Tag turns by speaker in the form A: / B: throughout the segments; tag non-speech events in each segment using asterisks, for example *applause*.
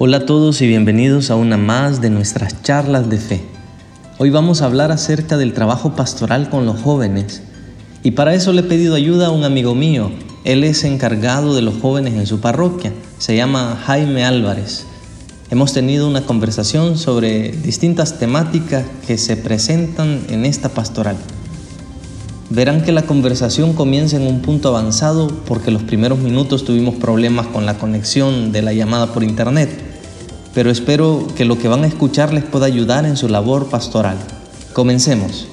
A: Hola a todos y bienvenidos a una más de nuestras charlas de fe. Hoy vamos a hablar acerca del trabajo pastoral con los jóvenes y para eso le he pedido ayuda a un amigo mío. Él es encargado de los jóvenes en su parroquia. Se llama Jaime Álvarez. Hemos tenido una conversación sobre distintas temáticas que se presentan en esta pastoral. Verán que la conversación comienza en un punto avanzado porque los primeros minutos tuvimos problemas con la conexión de la llamada por internet pero espero que lo que van a escuchar les pueda ayudar en su labor pastoral. Comencemos.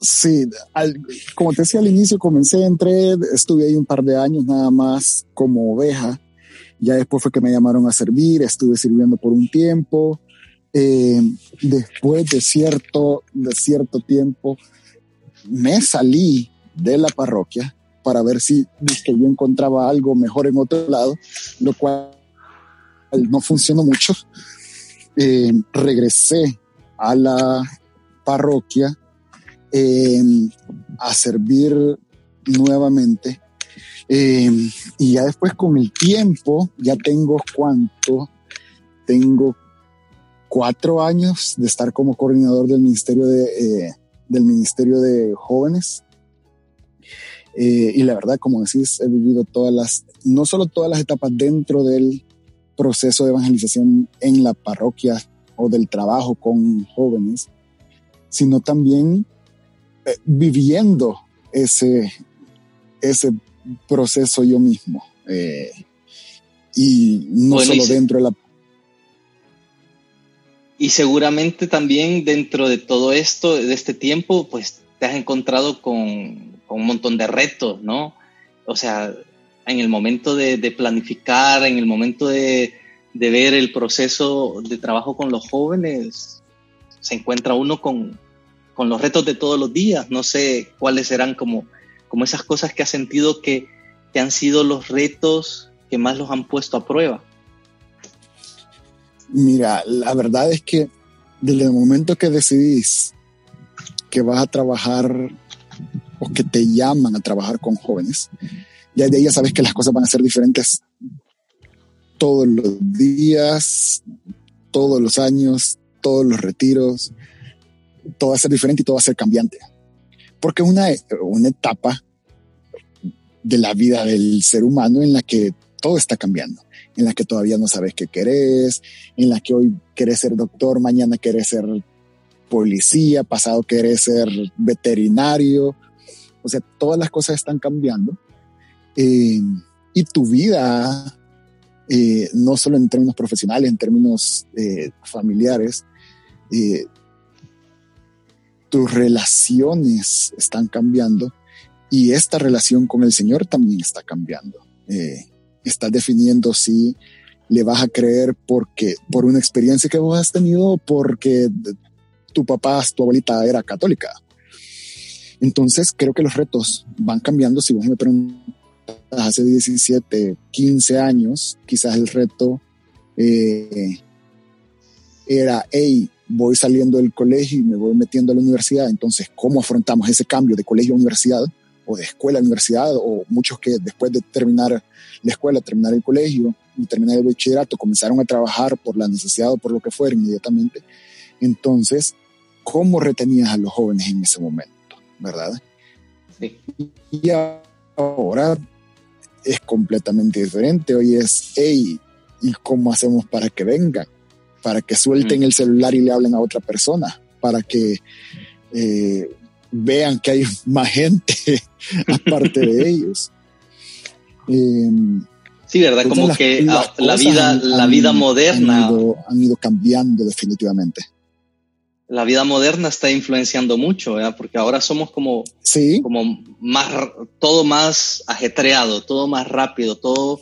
B: Sí, como te decía al inicio, comencé, entré, estuve ahí un par de años nada más como oveja. Ya después fue que me llamaron a servir, estuve sirviendo por un tiempo. Eh, después de cierto, de cierto tiempo, me salí de la parroquia para ver si que yo encontraba algo mejor en otro lado, lo cual no funcionó mucho. Eh, regresé a la parroquia em, a servir nuevamente. Em, y ya después con el tiempo, ya tengo cuánto, tengo cuatro años de estar como coordinador del Ministerio de, eh, del Ministerio de Jóvenes eh, y la verdad, como decís, he vivido todas las, no solo todas las etapas dentro del proceso de evangelización en la parroquia o del trabajo con jóvenes, sino también eh, viviendo ese, ese proceso yo mismo. Eh, y no solo dentro de la...
A: Y seguramente también dentro de todo esto, de este tiempo, pues te has encontrado con, un montón de retos, ¿no? O sea, en el momento de, planificar, en el momento de, ver el proceso de trabajo con los jóvenes, se encuentra uno con, los retos de todos los días. No sé cuáles serán como, como esas cosas que ha sentido que, que han sido los retos que más los han puesto a prueba.
B: Mira, la verdad es que desde el momento que decidís que vas a trabajar o que te llaman a trabajar con jóvenes, ya de ahí ya sabes que las cosas van a ser diferentes todos los días, todos los años, todos los retiros, todo va a ser diferente y todo va a ser cambiante. Porque es una, una etapa de la vida del ser humano en la que todo está cambiando, en la que todavía no sabes qué querés, en la que hoy querés ser doctor, mañana querés ser policía, pasado querés ser veterinario, o sea, todas las cosas están cambiando. Eh, y tu vida, eh, no solo en términos profesionales, en términos eh, familiares, tus relaciones están cambiando y esta relación con el Señor también está cambiando. estás definiendo si le vas a creer porque por una experiencia que vos has tenido, porque tu papá, tu abuelita era católica, entonces creo que los retos van cambiando. Si vos me preguntas hace 17, 15 años, quizás el reto eh, era, hey, voy saliendo del colegio y me voy metiendo a la universidad. Entonces, ¿cómo afrontamos ese cambio de colegio a universidad o de escuela a universidad? O muchos que después de terminar la escuela, terminar el colegio y terminar el bachillerato, comenzaron a trabajar por la necesidad o por lo que fuera inmediatamente. Entonces, ¿cómo retenías a los jóvenes en ese momento? ¿Verdad? Sí. Y ahora es completamente diferente. Hoy es, hey, ¿y cómo hacemos para que vengan? Para que suelten el celular y le hablen a otra persona, para que eh, vean que hay más gente *laughs* aparte de *laughs* ellos.
A: Em, sí, ¿verdad? Como que la, vida, la vida moderna.
B: han ido cambiando definitivamente
A: la vida moderna está influenciando mucho, porque ahora somos como, como más, todo más ajetreado, todo más rápido, todo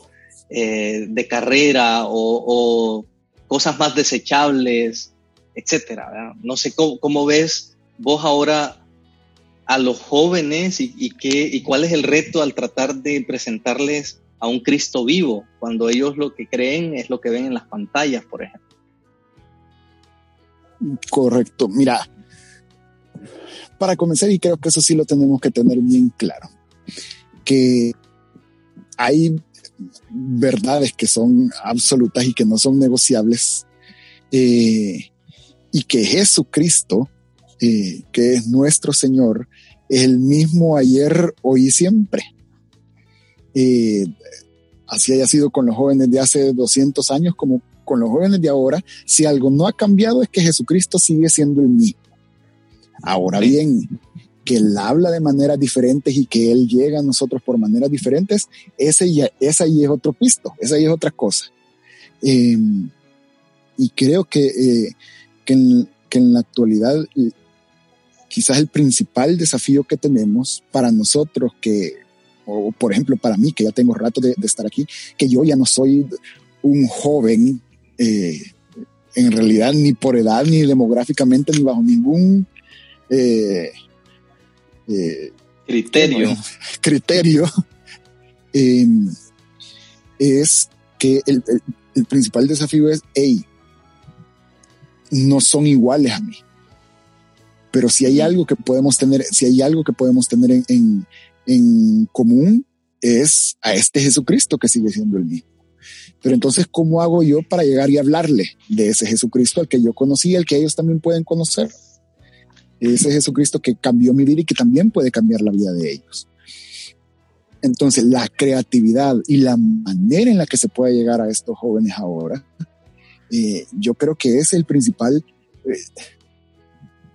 A: eh, de carrera o, cosas más desechables, etcétera. No sé cómo, ves vos ahora a los jóvenes y, y, qué, y cuál es el reto al tratar de presentarles a un Cristo vivo, cuando ellos lo que creen es lo que ven en las pantallas, por ejemplo.
B: Correcto. Mira, para comenzar, y creo que eso sí lo tenemos que tener bien claro, que hay verdades que son absolutas y que no son negociables, eh, y que Jesucristo, eh, que es nuestro Señor, es el mismo ayer, hoy y siempre. Eh, así haya sido con los jóvenes de hace 200 años como con los jóvenes de ahora, si algo no ha cambiado es que Jesucristo sigue siendo el mismo. Ahora bien, que Él habla de maneras diferentes y que Él llega a nosotros por maneras diferentes, ese ya, esa ahí es otro pisto, esa ahí es otra cosa. Em, y creo que, eh, que, en, que, en, la actualidad quizás el principal desafío que tenemos para nosotros que, o por ejemplo para mí, que ya tengo rato de, de estar aquí, que yo ya no soy un joven, eh, en realidad ni por edad, ni demográficamente, ni bajo ningún eh,
A: eh, criterio. *laughs*
B: criterio em, es que el, el, principal desafío es, hey, no son iguales a mí. Pero si hay algo que podemos tener, si hay algo que podemos tener en, en, en común, es a este Jesucristo que sigue siendo el mismo. Pero entonces, ¿cómo hago yo para llegar y hablarle de ese Jesucristo al que yo conocí, al que ellos también pueden conocer? ese Jesucristo que cambió mi vida y que también puede cambiar la vida de ellos. Entonces, la creatividad y la manera en la que se puede llegar a estos jóvenes ahora, eh, yo creo que es el principal, eh,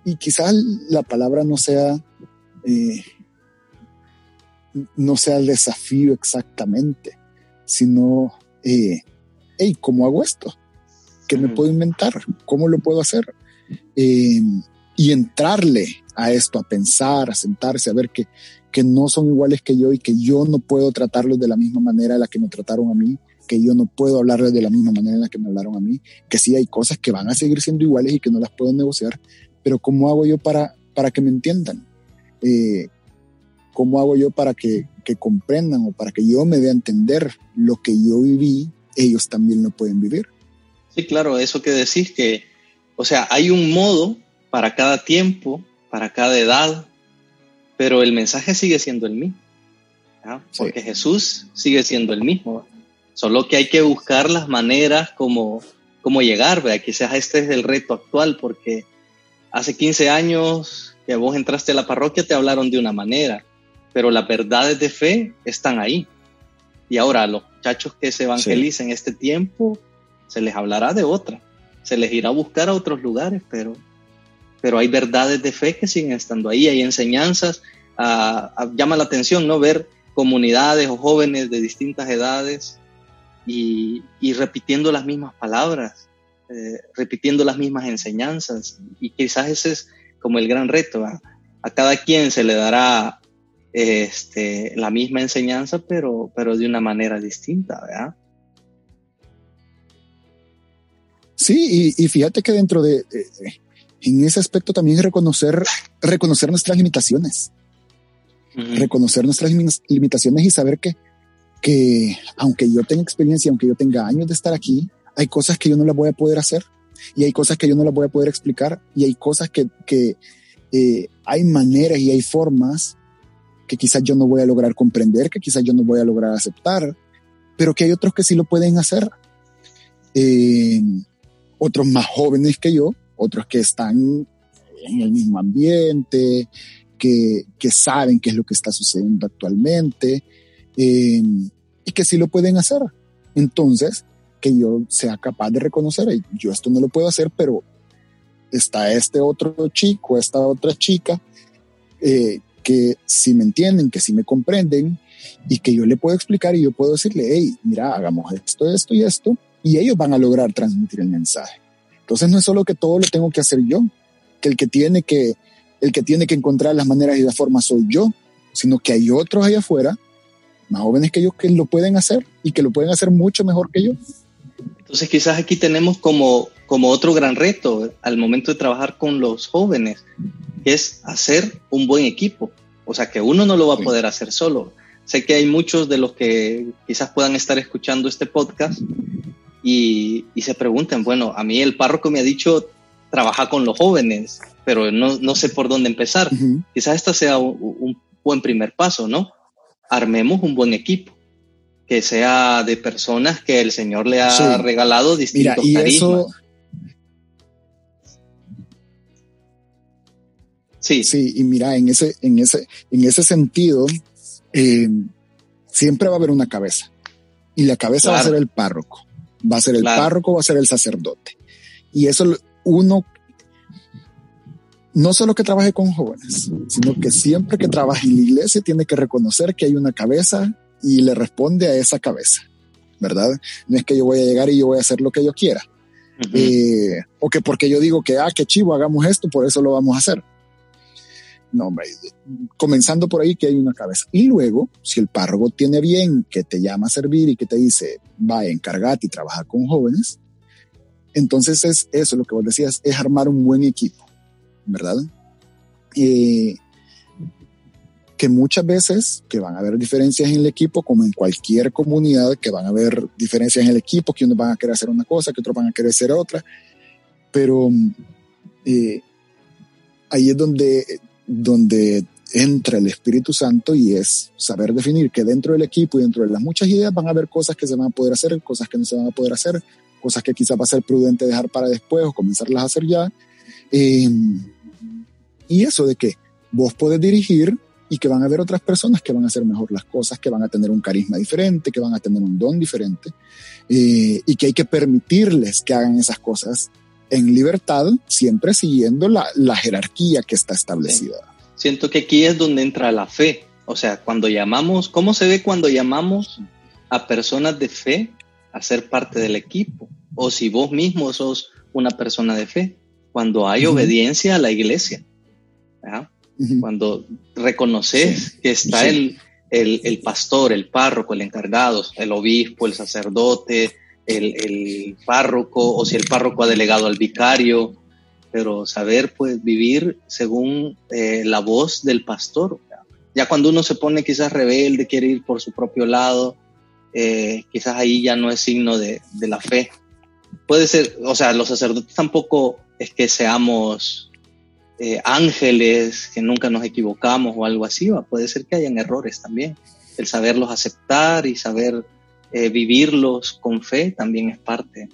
B: y quizás la palabra no sea, eh, no sea el desafío exactamente, sino, hey, ¿cómo hago esto? ¿Qué me puedo inventar? ¿Cómo lo puedo hacer? y entrarle a esto, a pensar, a sentarse, a ver que, que no son iguales que yo y que yo no puedo tratarlos de la misma manera en la que me trataron a mí, que yo no puedo hablarles de la misma manera en la que me hablaron a mí, que sí hay cosas que van a seguir siendo iguales y que no las puedo negociar, pero ¿cómo hago yo para, para que me entiendan? Eh, ¿Cómo hago yo para que, que comprendan o para que yo me dé a entender lo que yo viví, ellos también lo pueden vivir?
A: Sí, claro, eso que decís que, o sea, hay un modo para cada tiempo, para cada edad, pero el mensaje sigue siendo el mismo, porque Jesús sigue siendo el mismo, solo que hay que buscar las maneras como, como llegar, ¿verdad? quizás este es el reto actual, porque hace 15 años que vos entraste a la parroquia te hablaron de una manera, pero las verdades de fe están ahí. Y ahora a los muchachos que se evangelicen en este tiempo, se les hablará de otra, se les irá a buscar a otros lugares, pero pero hay verdades de fe que siguen estando ahí, hay enseñanzas, uh, llama la atención, ¿no? Ver comunidades o jóvenes de distintas edades y, y repitiendo las mismas palabras, eh, repitiendo las mismas enseñanzas. Y quizás ese es como el gran reto. A cada quien se le dará este, la misma enseñanza, pero, pero de una manera distinta, ¿verdad?
B: Sí, y, y fíjate que dentro de, de, en ese aspecto también es reconocer, reconocer nuestras limitaciones. Reconocer nuestras limitaciones y saber que, que aunque yo tenga experiencia, aunque yo tenga años de estar aquí, hay cosas que yo no las voy a poder hacer y hay cosas que yo no las voy a poder explicar y hay cosas que, que eh, hay maneras y hay formas que quizás yo no voy a lograr comprender, que quizás yo no voy a lograr aceptar, pero que hay otros que sí lo pueden hacer. Eh, otros más jóvenes que yo, otros que están en el mismo ambiente, que, que saben qué es lo que está sucediendo actualmente eh, y que sí lo pueden hacer. Entonces, que yo sea capaz de reconocer, yo esto no lo puedo hacer, pero está este otro chico, esta otra chica, eh, que sí me entienden, que sí me comprenden y que yo le puedo explicar y yo puedo decirle, hey, mira, hagamos esto, esto y esto, y ellos van a lograr transmitir el mensaje. Entonces no es solo que todo lo tengo que hacer yo, que el que tiene que, el que tiene que encontrar las maneras y las formas soy yo, sino que hay otros allá afuera, más jóvenes que yo, que lo pueden hacer y que lo pueden hacer mucho mejor que yo.
A: Entonces quizás aquí tenemos como, como otro gran reto al momento de trabajar con los jóvenes, que es hacer un buen equipo. O sea, que uno no lo va a poder hacer solo. Sé que hay muchos de los que quizás puedan estar escuchando este podcast y, se preguntan, bueno, a mí el párroco me ha dicho trabaja con los jóvenes, pero no, no sé por dónde empezar. Quizás esto sea un, buen primer paso, ¿no? armemos un buen equipo, que sea de personas que el Señor le ha regalado distintos Mira, y carismas. Eso...
B: Sí. Sí, y mira, en ese, en ese, en ese sentido, eh, siempre va a haber una cabeza. Y la cabeza va a ser el párroco. Va a ser el párroco, va a ser el sacerdote. Y eso uno no solo que trabaje con jóvenes, sino que siempre que trabaje en la iglesia tiene que reconocer que hay una cabeza y le responde a esa cabeza, ¿verdad? No es que yo voy a llegar y yo voy a hacer lo que yo quiera. Eh, o que porque yo digo que, ah, qué chivo, hagamos esto, por eso lo vamos a hacer. No, hombre, comenzando por ahí que hay una cabeza. Y luego, si el párroco tiene bien, que te llama a servir y que te dice, va, encargate y trabaja con jóvenes, entonces es eso, lo que vos decías, es armar un buen equipo ¿verdad? Que muchas veces que van a haber diferencias en el equipo, como en cualquier comunidad, que van a haber diferencias en el equipo, que unos van a querer hacer una cosa, que otros van a querer hacer otra, pero eh, ahí es donde, donde entra el Espíritu Santo y es saber definir que dentro del equipo y dentro de las muchas ideas van a haber cosas que se van a poder hacer, cosas que no se van a poder hacer, cosas que quizás va a ser prudente dejar para después o comenzarlas a hacer ya. Eh, y eso de que vos podés dirigir y que van a haber otras personas que van a hacer mejor las cosas, que van a tener un carisma diferente, que van a tener un don diferente, eh, y que hay que permitirles que hagan esas cosas en libertad, siempre siguiendo la, la jerarquía que está establecida.
A: Siento que aquí es donde entra la fe. O sea, cuando llamamos, ¿cómo se ve cuando llamamos a personas de fe a ser parte del equipo? O si vos mismo sos una persona de fe, cuando hay obediencia a la iglesia. Cuando reconoces que está el, el, pastor, el párroco, el encargado, el obispo, el sacerdote, el, el, párroco, o si el párroco ha delegado al vicario, pero saber pues vivir según eh, la voz del pastor. Ya cuando uno se pone quizás rebelde, quiere ir por su propio lado, eh, quizás ahí ya no es signo de, de la fe. Puede ser, o sea, los sacerdotes tampoco es que seamos eh, ángeles, que nunca nos equivocamos o algo así, puede ser que hayan errores también. El saberlos aceptar y saber eh, vivirlos con fe también es parte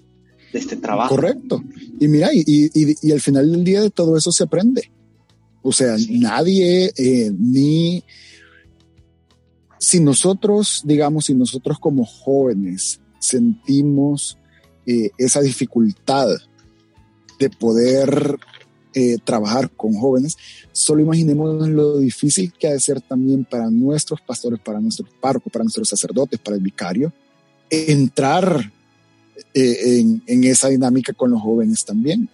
A: de este trabajo.
B: Correcto. Y mira, y, y, al final del día de todo eso se aprende. O sea, nadie, eh, ni si nosotros, digamos, si nosotros como jóvenes sentimos esa dificultad de poder eh, trabajar con jóvenes, solo imaginemos lo difícil que ha de ser también para nuestros pastores, para nuestros párrocos, para nuestros sacerdotes, para el vicario, entrar eh, en, esa dinámica con los jóvenes también.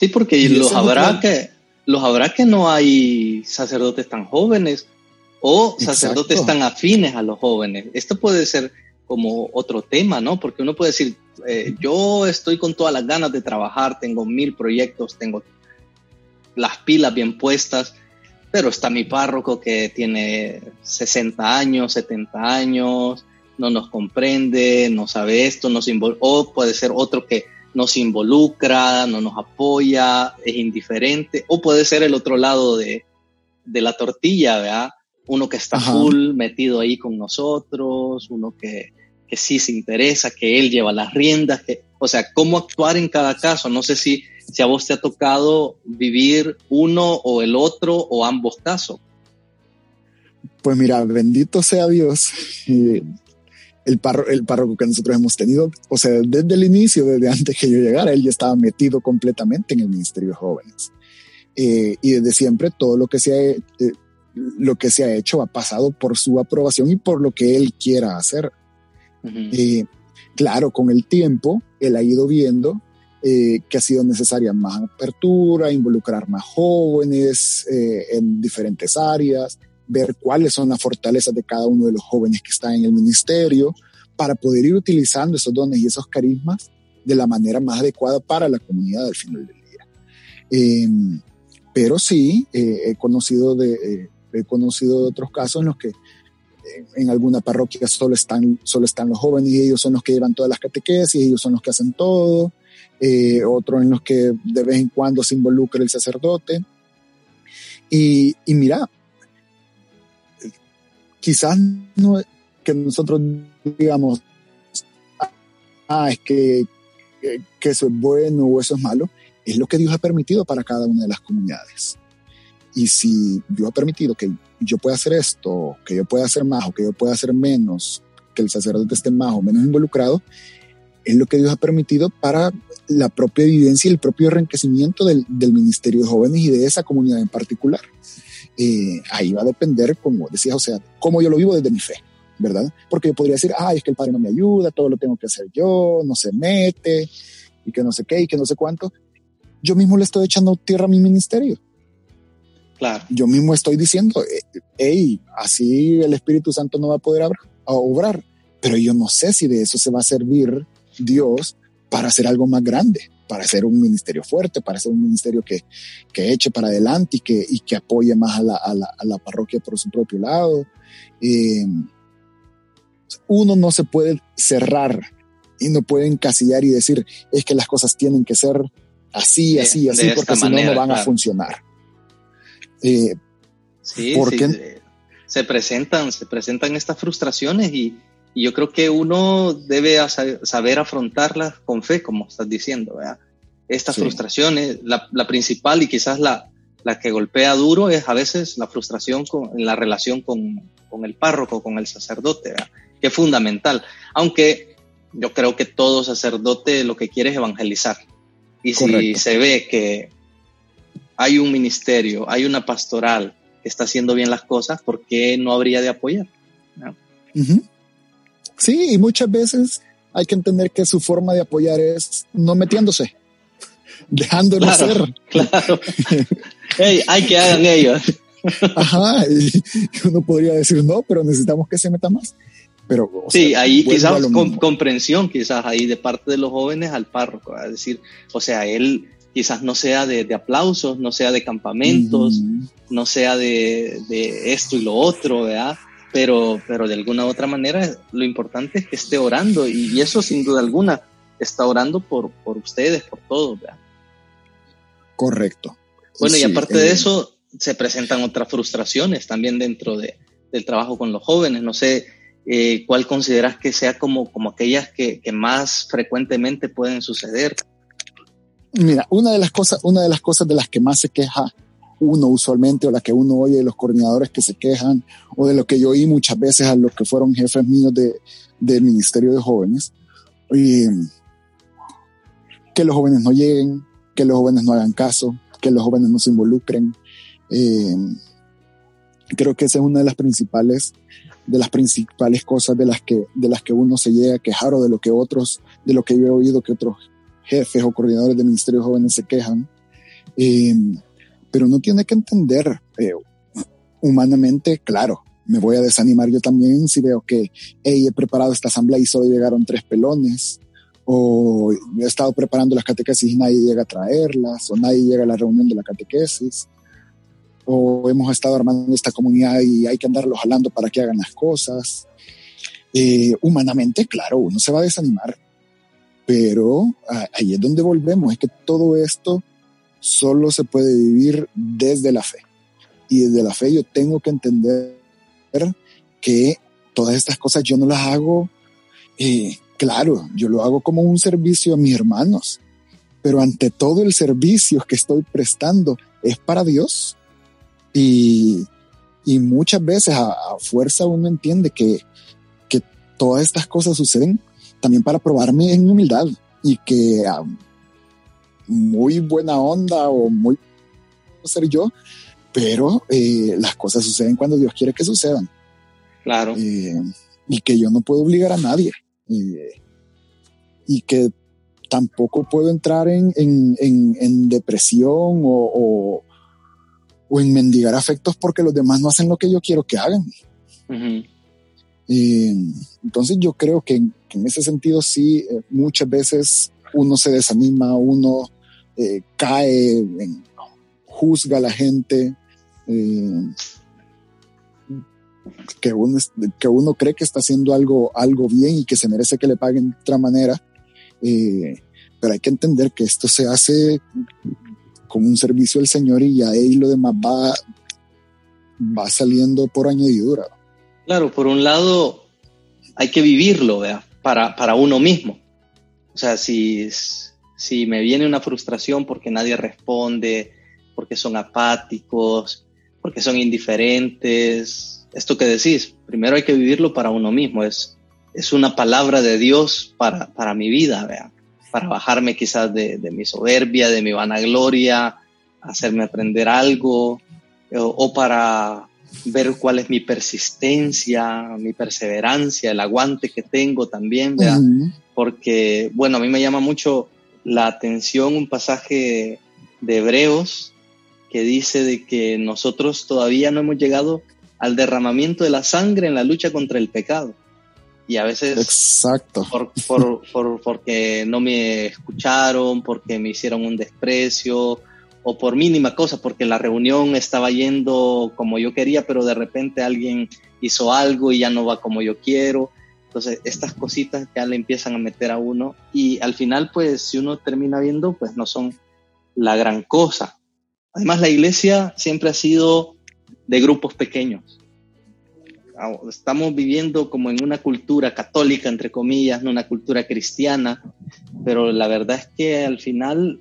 A: Sí, porque los habrá, que, los habrá que no hay sacerdotes tan jóvenes o sacerdotes tan afines a los jóvenes. Esto puede ser como otro tema, ¿no? Porque uno puede decir, eh, yo estoy con todas las ganas de trabajar, tengo mil proyectos, tengo las pilas bien puestas, pero está mi párroco que tiene 60 años, 70 años, no nos comprende, no sabe esto, nos o puede ser otro que nos involucra, no nos apoya, es indiferente, o puede ser el otro lado de, la tortilla, ¿verdad? Uno que está full metido ahí con nosotros, uno que, que sí se interesa, que él lleva las riendas, que, o sea, cómo actuar en cada caso. No sé si si a vos te ha tocado vivir uno o el otro o ambos casos.
B: Pues mira, bendito sea Dios. el, el párroco que nosotros hemos tenido, o sea, desde el inicio, desde antes que yo llegara, él ya estaba metido completamente en el Ministerio de Jóvenes. Eh, y desde siempre todo lo que, se ha, eh, lo que se ha hecho ha pasado por su aprobación y por lo que él quiera hacer. Eh, claro, con el tiempo, él ha ido viendo eh, que ha sido necesaria más apertura, involucrar más jóvenes eh, en diferentes áreas, ver cuáles son las fortalezas de cada uno de los jóvenes que están en el ministerio, para poder ir utilizando esos dones y esos carismas de la manera más adecuada para la comunidad al final del día. Em, pero sí, eh, he, conocido de, he conocido de otros casos en los que en alguna parroquia solo están, solo están los jóvenes y ellos son los que llevan todas las catequesis, ellos son los que hacen todo, eh, en los que de vez en cuando se involucra el sacerdote. Y, mira, quizás no que nosotros digamos, ah, es que, que eso es bueno o eso es malo, es lo que Dios ha permitido para cada una de las comunidades. Y si Dios ha permitido que yo pueda hacer esto, que yo pueda hacer más o que yo pueda hacer menos, que el sacerdote esté más o menos involucrado, es lo que Dios ha permitido para la propia vivencia y el propio enriquecimiento del, del ministerio de jóvenes y de esa comunidad en particular. Eh, ahí va a depender, como decías, o sea, cómo yo lo vivo desde mi fe, ¿verdad? Porque yo podría decir, ay, es que el padre no me ayuda, todo lo tengo que hacer yo, no se mete, y que no sé qué, y que no sé cuánto. Yo mismo le estoy echando tierra a mi ministerio.
A: Claro.
B: Yo mismo estoy diciendo, hey, así el Espíritu Santo no va a poder obrar, pero yo no sé si de eso se va a servir Dios para hacer algo más grande, para hacer un ministerio fuerte, para hacer un ministerio que, que eche para adelante y que, y que apoye más a la, a, la, a la, parroquia por su propio lado. Eh, uno no se puede cerrar y no puede encasillar y decir es que las cosas tienen que ser así, así, así, porque si no, no van a funcionar.
A: Eh, sí, porque se presentan, se presentan estas frustraciones y, y yo creo que uno debe saber afrontarlas con fe, como estás diciendo. ¿verdad? Estas frustraciones, la, la, principal y quizás la, la que golpea duro es a veces la frustración con, en la relación con, con el párroco, con el sacerdote, ¿verdad? que es fundamental. Aunque yo creo que todo sacerdote lo que quiere es evangelizar. Y si se ve que hay un ministerio, hay una pastoral que está haciendo bien las cosas, ¿por qué no habría de apoyar? ¿No?
B: Sí, y muchas veces hay que entender que su forma de apoyar es no metiéndose, *laughs* dejándonos ser.
A: Claro. hey, *laughs* hay que hagan ellos.
B: Ajá, y uno podría decir no, pero necesitamos que se meta más. Pero,
A: sí, ahí quizás con, comprensión, quizás ahí de parte de los jóvenes al párroco, es decir, o sea, él quizás no sea de, de aplausos, no sea de campamentos, no sea de, de, esto y lo otro, ¿verdad? Pero, pero de alguna u otra manera lo importante es que esté orando y, eso sin duda alguna está orando por, por ustedes, por todos. ¿verdad?
B: Correcto.
A: Bueno, y aparte de eh, eso, se presentan otras frustraciones también dentro de, del trabajo con los jóvenes. No sé eh, cuál consideras que sea como, como aquellas que, que, más frecuentemente pueden suceder.
B: Mira, una de las cosas, una de las cosas de las que más se queja uno usualmente o la que uno oye de los coordinadores que se quejan o de lo que yo oí muchas veces a los que fueron jefes míos de, del Ministerio de Jóvenes. Que los jóvenes no lleguen, que los jóvenes no hagan caso, que los jóvenes no se involucren. Eh, creo que esa es una de las principales de las principales cosas de las que de las que uno se llega a quejar o de lo que otros de lo que yo he oído que otros jefes o coordinadores del Ministerio de Jóvenes se quejan eh, pero uno tiene que entender eh, humanamente, claro, me voy a desanimar yo también si veo que hey, he preparado esta asamblea y solo llegaron tres pelones, o he estado preparando las catequesis y nadie llega a traerlas, o nadie llega a la reunión de la catequesis, o hemos estado armando esta comunidad y hay que andarlos jalando para que hagan las cosas. Eh, humanamente, claro, uno se va a desanimar, pero ahí es donde volvemos, es que todo esto solo se puede vivir desde la fe. Y desde la fe yo tengo que entender que todas estas cosas yo no las hago, eh, claro, yo lo hago como un servicio a mis hermanos, pero ante todo el servicio que estoy prestando es para Dios. Y, y muchas veces a, fuerza uno entiende que, que todas estas cosas suceden también para probarme en humildad y que muy buena onda o muy ser yo, pero eh, las cosas suceden cuando Dios quiere que sucedan.
A: Claro.
B: Eh, y que yo no puedo obligar a nadie. Eh, y que tampoco puedo entrar en, en, en, en depresión o, o, o, en mendigar afectos porque los demás no hacen lo que yo quiero que hagan. Uh -huh. entonces yo creo que, que, en ese sentido sí, muchas veces uno se desanima, uno eh, cae, en, juzga a la gente, eh, que, uno, que uno cree que está haciendo algo, algo bien y que se merece que le paguen de otra manera. Eh, pero hay que entender que esto se hace como un servicio al Señor y ahí lo demás va, va saliendo por añadidura.
A: Claro, por un lado hay que vivirlo, ¿vea? Para, para uno mismo. O sea, si, si me viene una frustración porque nadie responde, porque son apáticos, porque son indiferentes, esto que decís, primero hay que vivirlo para uno mismo, es, es una palabra de Dios para, para mi vida, ¿vea? para bajarme quizás de, de, mi soberbia, de mi vanagloria, hacerme aprender algo, o, o para ver cuál es mi persistencia, mi perseverancia, el aguante que tengo también, ¿verdad? Uh -huh. porque, bueno, a mí me llama mucho la atención un pasaje de Hebreos que dice de que nosotros todavía no hemos llegado al derramamiento de la sangre en la lucha contra el pecado. Y a veces,
B: Exacto.
A: Por, por, por, porque no me escucharon, porque me hicieron un desprecio, o por mínima cosa, porque la reunión estaba yendo como yo quería, pero de repente alguien hizo algo y ya no va como yo quiero. Entonces, estas cositas ya le empiezan a meter a uno y al final, pues, si uno termina viendo, pues no son la gran cosa. Además, la iglesia siempre ha sido de grupos pequeños. Estamos viviendo como en una cultura católica, entre comillas, no una cultura cristiana, pero la verdad es que al final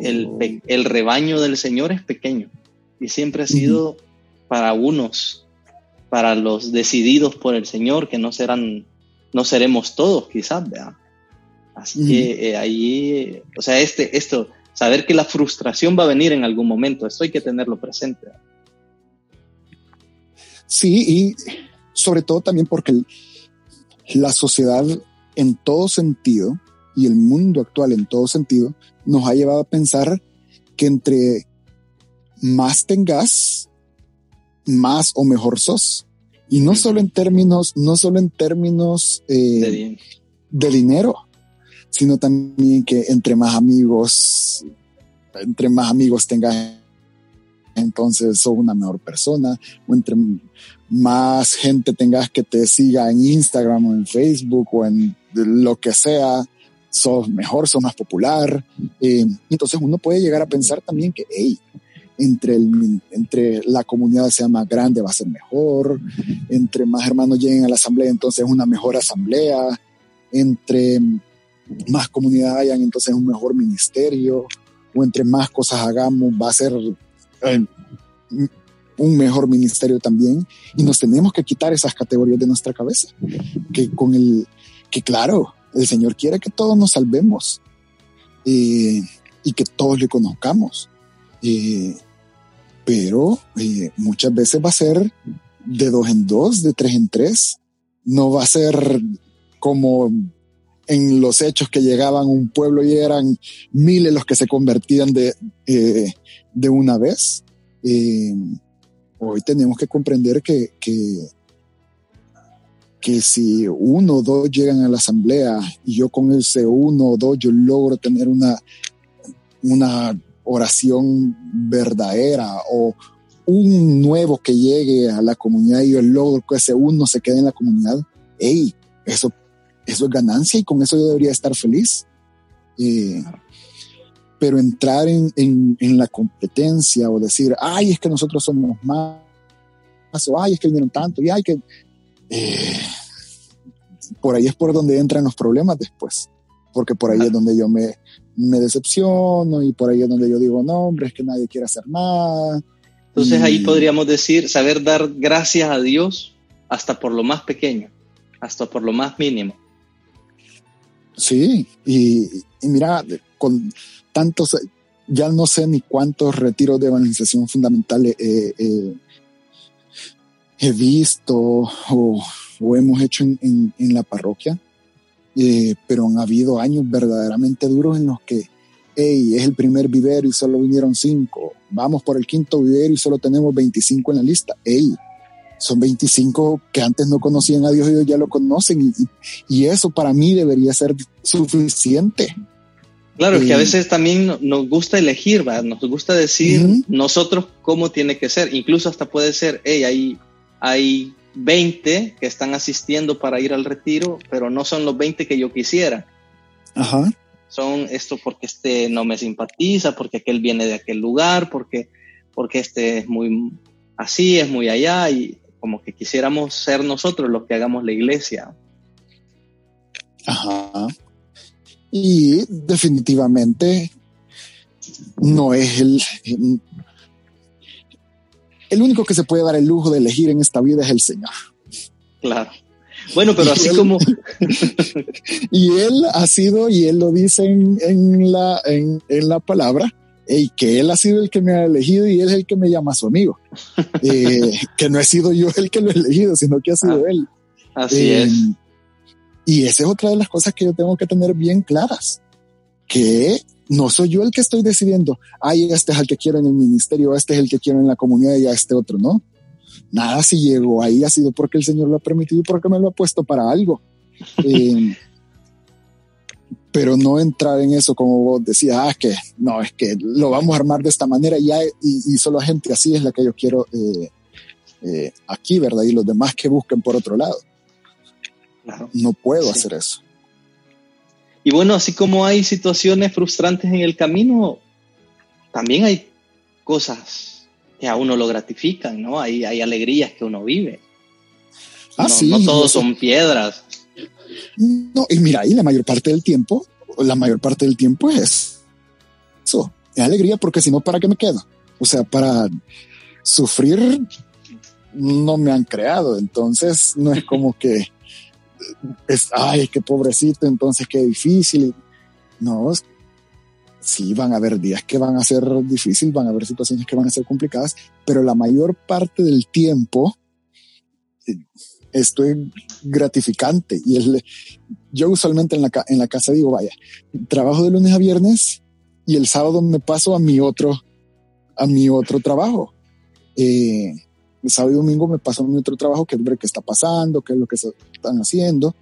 A: el, el, rebaño del Señor es pequeño y siempre ha sido para unos, para los decididos por el Señor, que no serán, no seremos todos, quizás, ¿verdad? Así que eh, ahí, o sea, este, esto, saber que la frustración va a venir en algún momento, esto hay que tenerlo presente. ¿verdad?
B: Sí, y sobre todo también porque la sociedad en todo sentido y el mundo actual en todo sentido nos ha llevado a pensar que entre más tengas, más o mejor sos. Y no solo en términos, no solo en términos eh, de, dinero, sino también que entre más amigos, entre más amigos tengas, entonces sos una mejor persona, o entre más gente tengas que te siga en Instagram o en Facebook o en lo que sea, sos mejor, sos más popular. Eh, entonces uno puede llegar a pensar también que, hey, entre, entre la comunidad sea más grande va a ser mejor, entre más hermanos lleguen a la asamblea, entonces es una mejor asamblea, entre más comunidad hayan, entonces es un mejor ministerio, o entre más cosas hagamos va a ser eh, un mejor ministerio también, y nos tenemos que quitar esas categorías de nuestra cabeza, que con el, que claro, el Señor quiere que todos nos salvemos eh, y que todos le conozcamos. Eh, pero eh, muchas veces va a ser de dos en dos, de tres en tres. No va a ser como en los hechos que llegaban a un pueblo y eran miles los que se convertían de, de una vez. hoy tenemos que comprender que, que que si uno o dos llegan a la asamblea y yo con ese uno o dos yo logro tener una, una oración verdadera o un nuevo que llegue a la comunidad y yo logro que ese uno se quede en la comunidad, hey, eso, eso es ganancia y con eso yo debería estar feliz. Eh, pero entrar en, en, en, la competencia o decir, ay, es que nosotros somos más, o ay, es que vinieron tanto, y ay, que eh, por ahí es por donde entran los problemas después, porque por ahí ah. es donde yo me, me, decepciono y por ahí es donde yo digo, no, hombre, es que nadie quiere hacer nada.
A: Entonces y... ahí podríamos decir, saber dar gracias a Dios hasta por lo más pequeño, hasta por lo más mínimo.
B: Sí, y, y mira, con tantos, ya no sé ni cuántos retiros de evangelización fundamental eh, eh, he visto o, o hemos hecho en, en, en la parroquia, eh, pero han habido años verdaderamente duros en los que, hey, es el primer vivero y solo vinieron cinco, vamos por el quinto vivero y solo tenemos 25 en la lista, hey, son 25 que antes no conocían a Dios y ellos ya lo conocen y, y eso para mí debería ser suficiente.
A: Claro, es que a veces también nos gusta elegir, ¿va? nos gusta decir uh -huh. nosotros cómo tiene que ser, incluso hasta puede ser, hey, hay hay 20 que están asistiendo para ir al retiro, pero no son los 20 que yo quisiera.
B: Ajá.
A: Son esto porque este no me simpatiza, porque aquel viene de aquel lugar, porque, porque este es muy así, es muy allá. Y como que quisiéramos ser nosotros los que hagamos la iglesia.
B: Ajá. Y definitivamente no es el, el único que se puede dar el lujo de elegir en esta vida es el Señor.
A: Claro. Bueno, pero así como... *laughs*
B: y él ha sido, y él lo dice en, la, en, la palabra, y que él ha sido el que me ha elegido y él es el que me llama su amigo. *laughs* Eh, que no he sido yo el que lo he elegido, sino que ha sido ah, él.
A: Así es. Eh,
B: y esa es otra de las cosas que yo tengo que tener bien claras, que no soy yo el que estoy decidiendo, ay, este es el que quiero en el ministerio, este es el que quiero en la comunidad y a este otro, ¿no? Nada, si llegó ahí ha sido porque el Señor lo ha permitido y porque me lo ha puesto para algo. *laughs* Eh, pero no entrar en eso como vos decías, ah, que no, es que lo vamos a armar de esta manera y, y, solo gente así es la que yo quiero eh, eh, aquí, ¿verdad? Y los demás que busquen por otro lado. No puedo hacer eso.
A: Y bueno, así como hay situaciones frustrantes en el camino, también hay cosas que a uno lo gratifican, ¿no? Hay, hay alegrías que uno vive.
B: Ah,
A: no,
B: sí,
A: no todos son piedras.
B: No, y mira, ahí la mayor parte del tiempo, la mayor parte del tiempo es eso, es alegría, porque si no, ¿para qué me quedo? O sea, para sufrir no me han creado, entonces no es como que es, ay, qué pobrecito, entonces qué difícil. No, sí van a haber días que van a ser difíciles, van a haber situaciones que van a ser complicadas, pero la mayor parte del tiempo eh, esto es gratificante. Y el, yo usualmente en la, en la casa digo, vaya, trabajo de lunes a viernes y el sábado me paso a mi otro, a mi otro trabajo. Eh, sábado y domingo me paso mi otro trabajo, que es ver qué está pasando, qué es lo que están haciendo.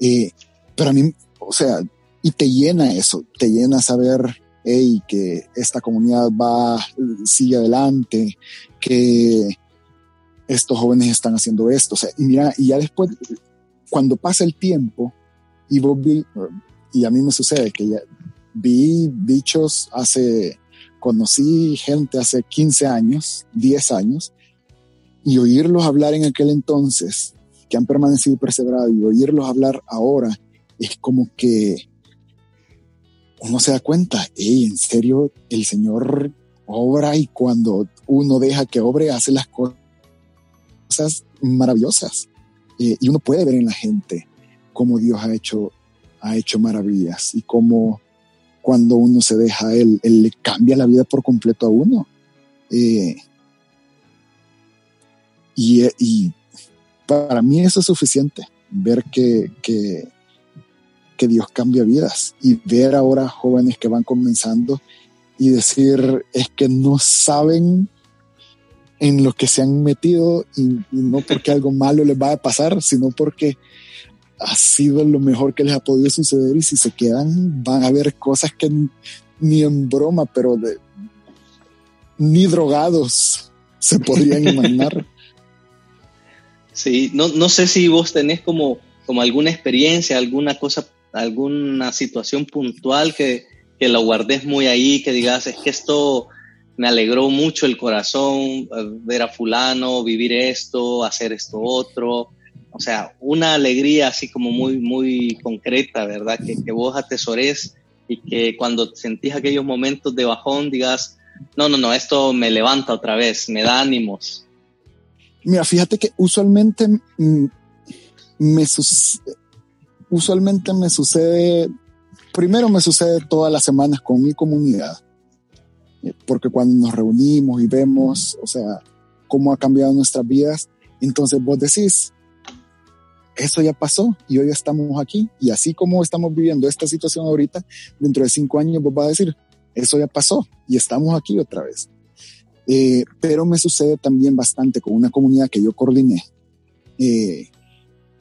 B: Eh, pero a mí, o sea, y te llena eso, te llena saber hey, que esta comunidad va, sigue adelante, que estos jóvenes están haciendo esto. O sea, y mira, y ya después, cuando pasa el tiempo, y vos y a mí me sucede que ya vi bichos hace, conocí gente hace 15 años, 10 años, y oírlos hablar en aquel entonces, que han permanecido perseverados, y oírlos hablar ahora, es como que uno se da cuenta, hey, en serio, el Señor obra y cuando uno deja que obre, hace las cosas maravillosas. Eh, y uno puede ver en la gente cómo Dios ha hecho, ha hecho maravillas y cómo cuando uno se deja, Él, él le cambia la vida por completo a uno. Eh, y, y, para mí eso es suficiente, ver que, que, que Dios cambia vidas y ver ahora jóvenes que van comenzando y decir es que no saben en lo que se han metido y, no porque algo malo les va a pasar, sino porque ha sido lo mejor que les ha podido suceder y si se quedan van a ver cosas que ni en broma, pero de, ni drogados se podrían *laughs* imaginar.
A: Sí, no, no sé si vos tenés como, como alguna experiencia, alguna cosa, alguna situación puntual que, que lo guardes muy ahí, que digas, es que esto me alegró mucho el corazón eh, ver a fulano, vivir esto, hacer esto otro. O sea, una alegría así como muy, muy concreta, ¿verdad? Que, que vos atesores y que cuando sentís aquellos momentos de bajón digas, no, no, no, esto me levanta otra vez, me da ánimos.
B: Mira, fíjate que usualmente mm, me, usualmente me sucede, primero me sucede todas las semanas con mi comunidad porque cuando nos reunimos y vemos, o sea, cómo ha cambiado nuestras vidas, entonces vos decís, eso ya pasó y hoy estamos aquí. Y así como estamos viviendo esta situación ahorita, dentro de cinco años vos vas a decir, eso ya pasó y estamos aquí otra vez. Eh, pero me sucede también bastante con una comunidad que yo coordiné, eh,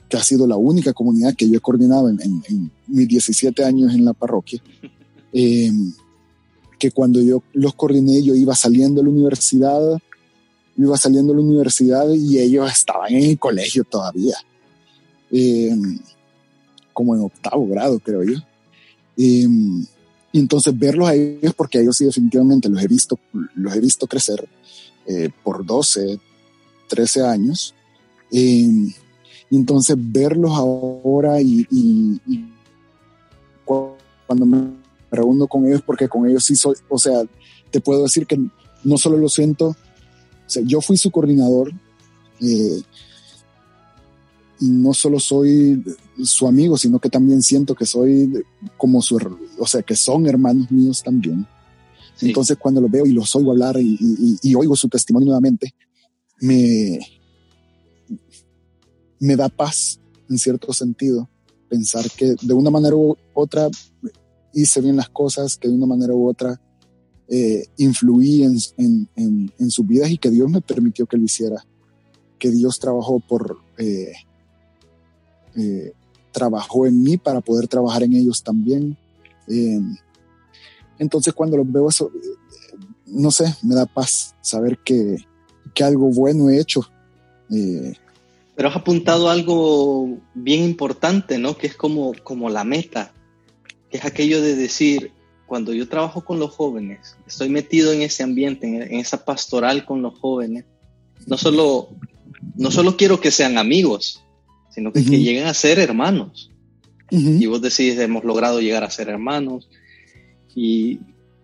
B: que ha sido la única comunidad que yo he coordinado en, en mis 17 años en la parroquia. *laughs* Eh, que cuando yo los coordiné, yo iba saliendo de la universidad, iba saliendo de la universidad y ellos estaban en el colegio todavía, em, como en octavo grado, creo yo. Y entonces verlos a ellos, porque a ellos sí definitivamente los he visto, los he visto crecer eh, por 12, 13 años. Eh, entonces verlos ahora y, cuando me reúno con ellos, porque con ellos sí soy, o sea, te puedo decir que no solo lo siento, o sea, yo fui su coordinador eh, y no solo soy su amigo, sino que también siento que soy como su, o sea, que son hermanos míos también. Entonces cuando los veo y los oigo hablar y oigo su testimonio nuevamente, me, me da paz en cierto sentido pensar que de una manera u otra hice bien las cosas, que de una manera u otra eh, influí en, en, sus vidas y que Dios me permitió que lo hiciera, que Dios trabajó por, eh, eh, trabajó en mí para poder trabajar en ellos también. entonces cuando los veo eso, no sé, me da paz saber que, que algo bueno he hecho.
A: Pero has apuntado algo bien importante, ¿no? Que es como, como la meta, que es aquello de decir, cuando yo trabajo con los jóvenes, estoy metido en ese ambiente, en, esa pastoral con los jóvenes, no solo, no solo quiero que sean amigos, sino que, que lleguen a ser hermanos. Y vos decís, hemos logrado llegar a ser hermanos. Y,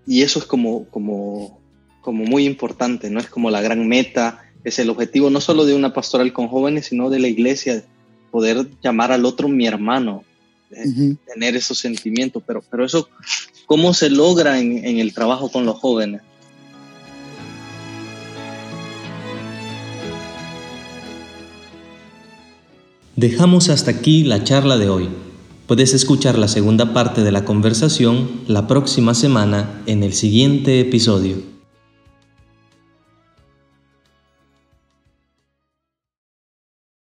A: y eso es como, como, como muy importante, ¿no? Es como la gran meta es el objetivo no solo de una pastoral con jóvenes, sino de la iglesia, poder llamar al otro mi hermano, eh, tener esos sentimientos, pero, pero eso, ¿cómo se logra en, en el trabajo con los jóvenes? Dejamos hasta aquí la charla de hoy. Puedes escuchar la segunda parte de la conversación la próxima semana en el siguiente episodio.